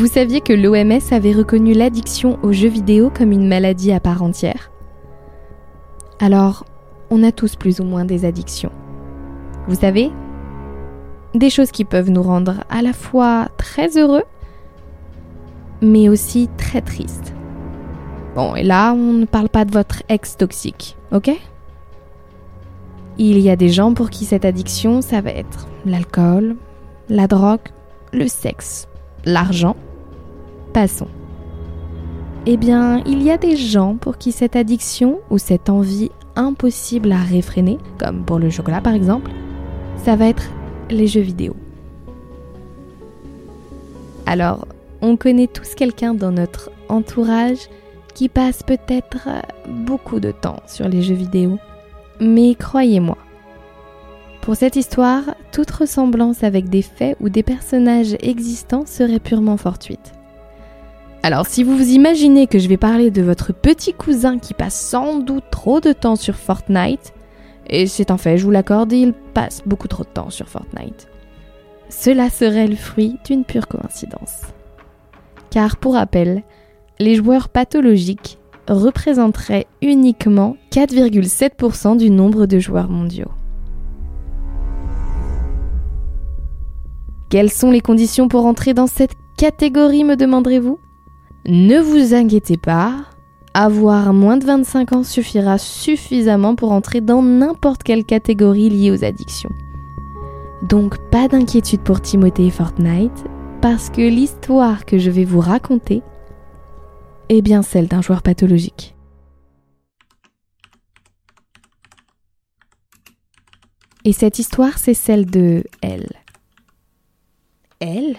Vous saviez que l'OMS avait reconnu l'addiction aux jeux vidéo comme une maladie à part entière? Alors, on a tous plus ou moins des addictions. Vous savez Des choses qui peuvent nous rendre à la fois très heureux, mais aussi très tristes. Bon, et là, on ne parle pas de votre ex toxique, ok? Il y a des gens pour qui cette addiction, ça va être l'alcool, la drogue, le sexe, l'argent. Passons. Eh bien, il y a des gens pour qui cette addiction ou cette envie impossible à réfréner, comme pour le chocolat par exemple, ça va être les jeux vidéo. Alors, on connaît tous quelqu'un dans notre entourage qui passe peut-être beaucoup de temps sur les jeux vidéo. Mais croyez-moi, pour cette histoire, toute ressemblance avec des faits ou des personnages existants serait purement fortuite. Alors si vous vous imaginez que je vais parler de votre petit cousin qui passe sans doute trop de temps sur Fortnite, et c'est un fait, je vous l'accorde, il passe beaucoup trop de temps sur Fortnite, cela serait le fruit d'une pure coïncidence. Car pour rappel, les joueurs pathologiques représenteraient uniquement 4,7% du nombre de joueurs mondiaux. Quelles sont les conditions pour entrer dans cette catégorie, me demanderez-vous? Ne vous inquiétez pas, avoir moins de 25 ans suffira suffisamment pour entrer dans n'importe quelle catégorie liée aux addictions. Donc pas d'inquiétude pour Timothée et Fortnite, parce que l'histoire que je vais vous raconter est bien celle d'un joueur pathologique. Et cette histoire, c'est celle de elle. Elle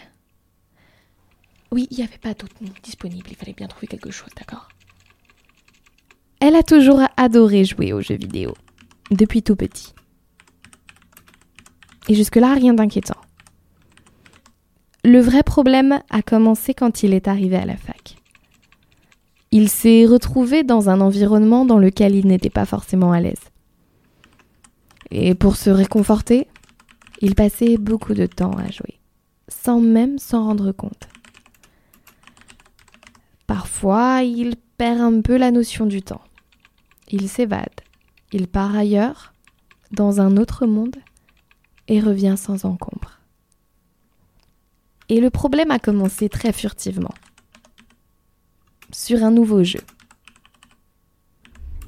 Oui, il n'y avait pas d'autre nom disponible, il fallait bien trouver quelque chose, d'accord Elle a toujours adoré jouer aux jeux vidéo, depuis tout petit. Et jusque-là, rien d'inquiétant. Le vrai problème a commencé quand il est arrivé à la fac. Il s'est retrouvé dans un environnement dans lequel il n'était pas forcément à l'aise. Et pour se réconforter, il passait beaucoup de temps à jouer sans même s'en rendre compte. Il perd un peu la notion du temps. Il s'évade, il part ailleurs, dans un autre monde, et revient sans encombre. Et le problème a commencé très furtivement, sur un nouveau jeu.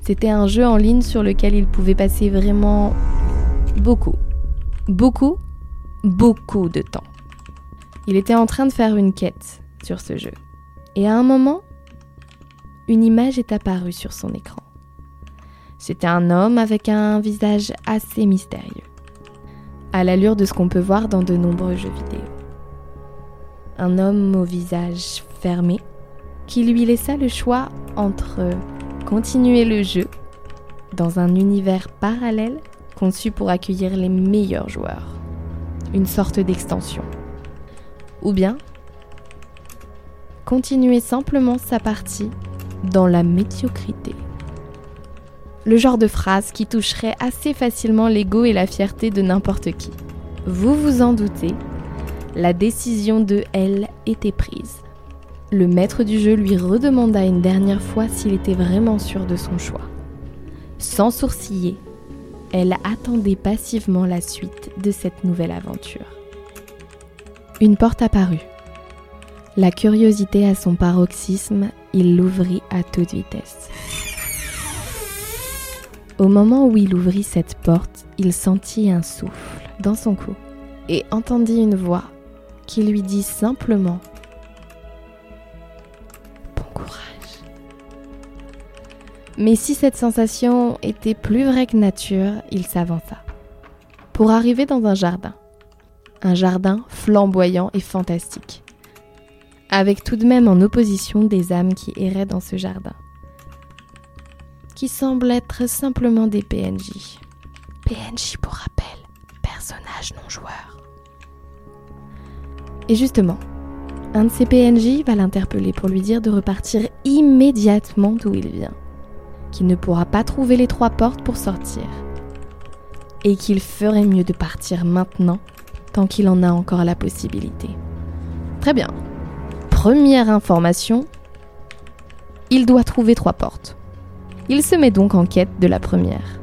C'était un jeu en ligne sur lequel il pouvait passer vraiment beaucoup, beaucoup, beaucoup de temps. Il était en train de faire une quête sur ce jeu. Et à un moment, une image est apparue sur son écran. C'était un homme avec un visage assez mystérieux, à l'allure de ce qu'on peut voir dans de nombreux jeux vidéo. Un homme au visage fermé qui lui laissa le choix entre continuer le jeu dans un univers parallèle conçu pour accueillir les meilleurs joueurs, une sorte d'extension ou bien continuer simplement sa partie dans la médiocrité. Le genre de phrase qui toucherait assez facilement l'ego et la fierté de n'importe qui. Vous vous en doutez, la décision de elle était prise. Le maître du jeu lui redemanda une dernière fois s'il était vraiment sûr de son choix. Sans sourciller, elle attendait passivement la suite de cette nouvelle aventure. Une porte apparut. La curiosité à son paroxysme, il l'ouvrit à toute vitesse. Au moment où il ouvrit cette porte, il sentit un souffle dans son cou et entendit une voix qui lui dit simplement Bon courage. Mais si cette sensation était plus vraie que nature, il s'avança pour arriver dans un jardin un jardin flamboyant et fantastique. Avec tout de même en opposition des âmes qui erraient dans ce jardin. Qui semblent être simplement des PNJ. PNJ pour rappel, personnage non joueur. Et justement, un de ces PNJ va l'interpeller pour lui dire de repartir immédiatement d'où il vient, qu'il ne pourra pas trouver les trois portes pour sortir, et qu'il ferait mieux de partir maintenant tant qu'il en a encore la possibilité. Très bien. Première information, il doit trouver trois portes. Il se met donc en quête de la première.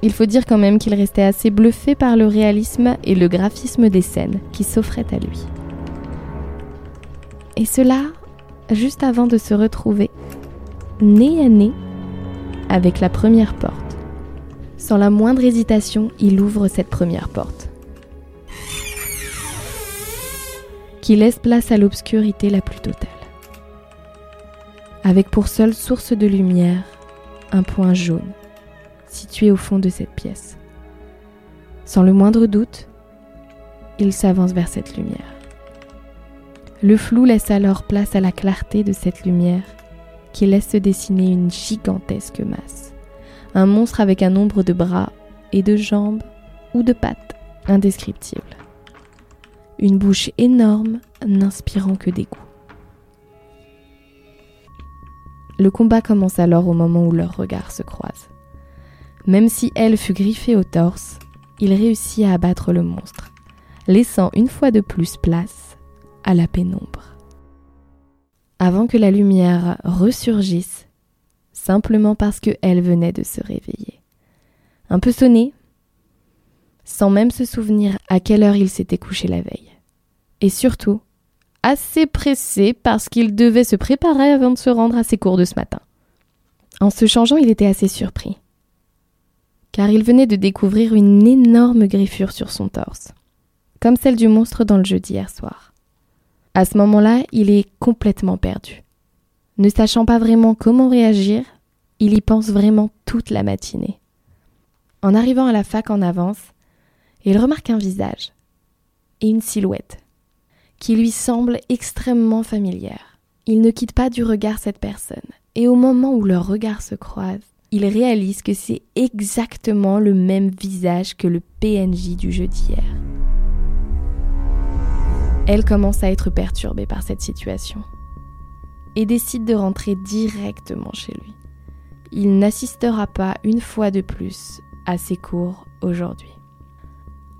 Il faut dire quand même qu'il restait assez bluffé par le réalisme et le graphisme des scènes qui s'offraient à lui. Et cela juste avant de se retrouver nez à nez avec la première porte. Sans la moindre hésitation, il ouvre cette première porte. Qui laisse place à l'obscurité la plus totale. Avec pour seule source de lumière un point jaune situé au fond de cette pièce. Sans le moindre doute, il s'avance vers cette lumière. Le flou laisse alors place à la clarté de cette lumière qui laisse se dessiner une gigantesque masse. Un monstre avec un nombre de bras et de jambes ou de pattes indescriptibles. Une bouche énorme n'inspirant que dégoût. Le combat commence alors au moment où leurs regards se croisent. Même si elle fut griffée au torse, il réussit à abattre le monstre, laissant une fois de plus place à la pénombre. Avant que la lumière ressurgisse, simplement parce qu'elle venait de se réveiller. Un peu sonné, sans même se souvenir à quelle heure il s'était couché la veille. Et surtout, assez pressé parce qu'il devait se préparer avant de se rendre à ses cours de ce matin. En se changeant, il était assez surpris, car il venait de découvrir une énorme griffure sur son torse, comme celle du monstre dans le jeu d'hier soir. À ce moment-là, il est complètement perdu. Ne sachant pas vraiment comment réagir, il y pense vraiment toute la matinée. En arrivant à la fac en avance, il remarque un visage et une silhouette qui lui semble extrêmement familière. Il ne quitte pas du regard cette personne, et au moment où leurs regards se croisent, il réalise que c'est exactement le même visage que le PNJ du jeu d'hier. Elle commence à être perturbée par cette situation et décide de rentrer directement chez lui. Il n'assistera pas une fois de plus à ses cours aujourd'hui.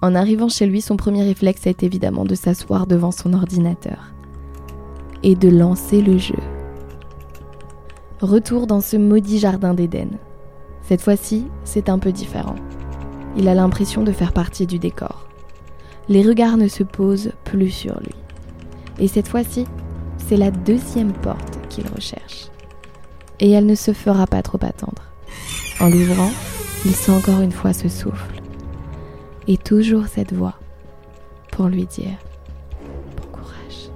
En arrivant chez lui, son premier réflexe est évidemment de s'asseoir devant son ordinateur et de lancer le jeu. Retour dans ce maudit jardin d'Éden. Cette fois-ci, c'est un peu différent. Il a l'impression de faire partie du décor les regards ne se posent plus sur lui. Et cette fois-ci, c'est la deuxième porte qu'il recherche. Et elle ne se fera pas trop attendre. En l'ouvrant, il sent encore une fois ce souffle. Et toujours cette voix pour lui dire Bon courage.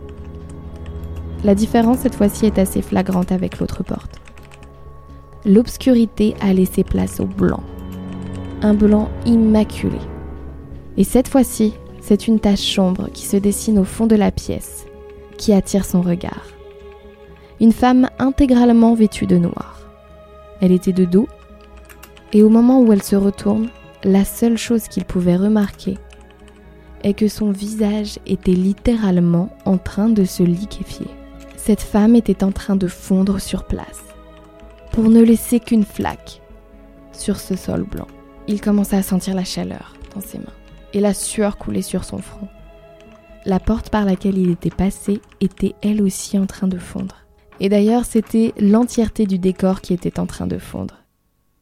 La différence cette fois-ci est assez flagrante avec l'autre porte. L'obscurité a laissé place au blanc. Un blanc immaculé. Et cette fois-ci, c'est une tache sombre qui se dessine au fond de la pièce, qui attire son regard. Une femme intégralement vêtue de noir. Elle était de dos, et au moment où elle se retourne, la seule chose qu'il pouvait remarquer est que son visage était littéralement en train de se liquéfier. Cette femme était en train de fondre sur place, pour ne laisser qu'une flaque sur ce sol blanc. Il commença à sentir la chaleur dans ses mains et la sueur coulait sur son front. La porte par laquelle il était passé était elle aussi en train de fondre. Et d'ailleurs, c'était l'entièreté du décor qui était en train de fondre.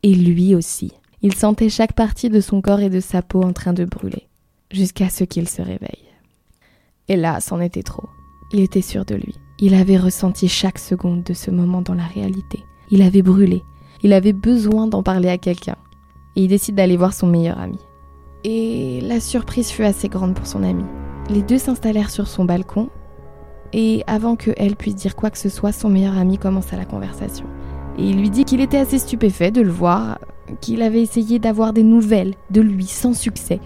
Et lui aussi. Il sentait chaque partie de son corps et de sa peau en train de brûler, jusqu'à ce qu'il se réveille. Et là, c'en était trop. Il était sûr de lui. Il avait ressenti chaque seconde de ce moment dans la réalité. Il avait brûlé. Il avait besoin d'en parler à quelqu'un. Et il décide d'aller voir son meilleur ami et la surprise fut assez grande pour son amie. Les deux s'installèrent sur son balcon et avant que elle puisse dire quoi que ce soit, son meilleur ami commença la conversation. Et il lui dit qu'il était assez stupéfait de le voir, qu'il avait essayé d'avoir des nouvelles de lui sans succès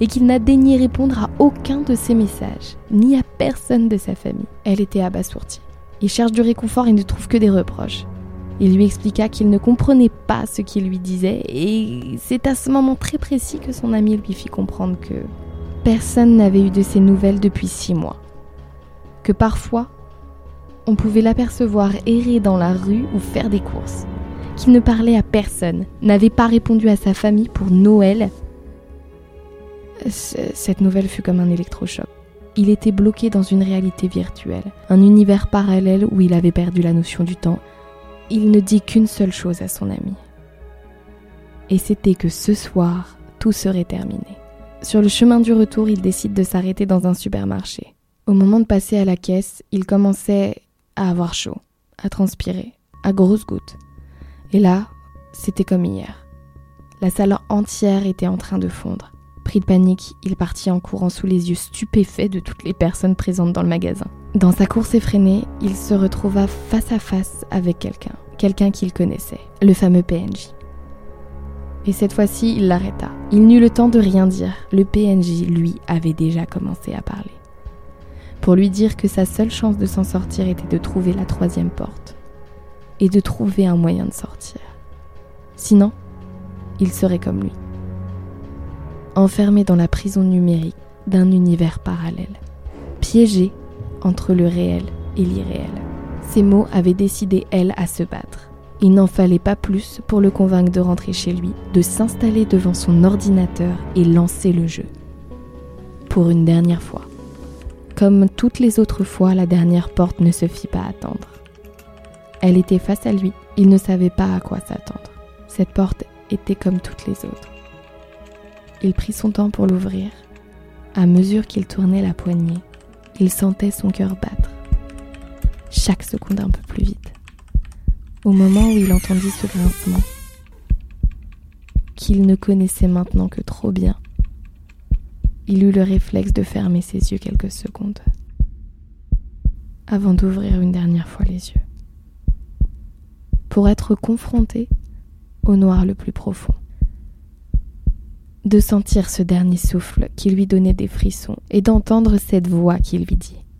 et qu'il n'a daigné répondre à aucun de ses messages, ni à personne de sa famille. Elle était abasourdie. Il cherche du réconfort et ne trouve que des reproches. Il lui expliqua qu'il ne comprenait pas ce qu'il lui disait et c'est à ce moment très précis que son ami lui fit comprendre que personne n'avait eu de ses nouvelles depuis six mois. Que parfois, on pouvait l'apercevoir errer dans la rue ou faire des courses. Qu'il ne parlait à personne, n'avait pas répondu à sa famille pour Noël. Cette nouvelle fut comme un électrochoc. Il était bloqué dans une réalité virtuelle, un univers parallèle où il avait perdu la notion du temps. Il ne dit qu'une seule chose à son ami. Et c'était que ce soir, tout serait terminé. Sur le chemin du retour, il décide de s'arrêter dans un supermarché. Au moment de passer à la caisse, il commençait à avoir chaud, à transpirer, à grosses gouttes. Et là, c'était comme hier. La salle entière était en train de fondre. Pris de panique, il partit en courant sous les yeux stupéfaits de toutes les personnes présentes dans le magasin. Dans sa course effrénée, il se retrouva face à face avec quelqu'un, quelqu'un qu'il connaissait, le fameux PNJ. Et cette fois-ci, il l'arrêta. Il n'eut le temps de rien dire. Le PNJ, lui, avait déjà commencé à parler. Pour lui dire que sa seule chance de s'en sortir était de trouver la troisième porte. Et de trouver un moyen de sortir. Sinon, il serait comme lui enfermé dans la prison numérique d'un univers parallèle, piégé entre le réel et l'irréel. Ces mots avaient décidé elle à se battre. Il n'en fallait pas plus pour le convaincre de rentrer chez lui, de s'installer devant son ordinateur et lancer le jeu. Pour une dernière fois. Comme toutes les autres fois, la dernière porte ne se fit pas attendre. Elle était face à lui, il ne savait pas à quoi s'attendre. Cette porte était comme toutes les autres. Il prit son temps pour l'ouvrir. À mesure qu'il tournait la poignée, il sentait son cœur battre. Chaque seconde un peu plus vite. Au moment où il entendit ce grincement, qu'il ne connaissait maintenant que trop bien, il eut le réflexe de fermer ses yeux quelques secondes, avant d'ouvrir une dernière fois les yeux, pour être confronté au noir le plus profond. De sentir ce dernier souffle qui lui donnait des frissons et d'entendre cette voix qui lui dit ⁇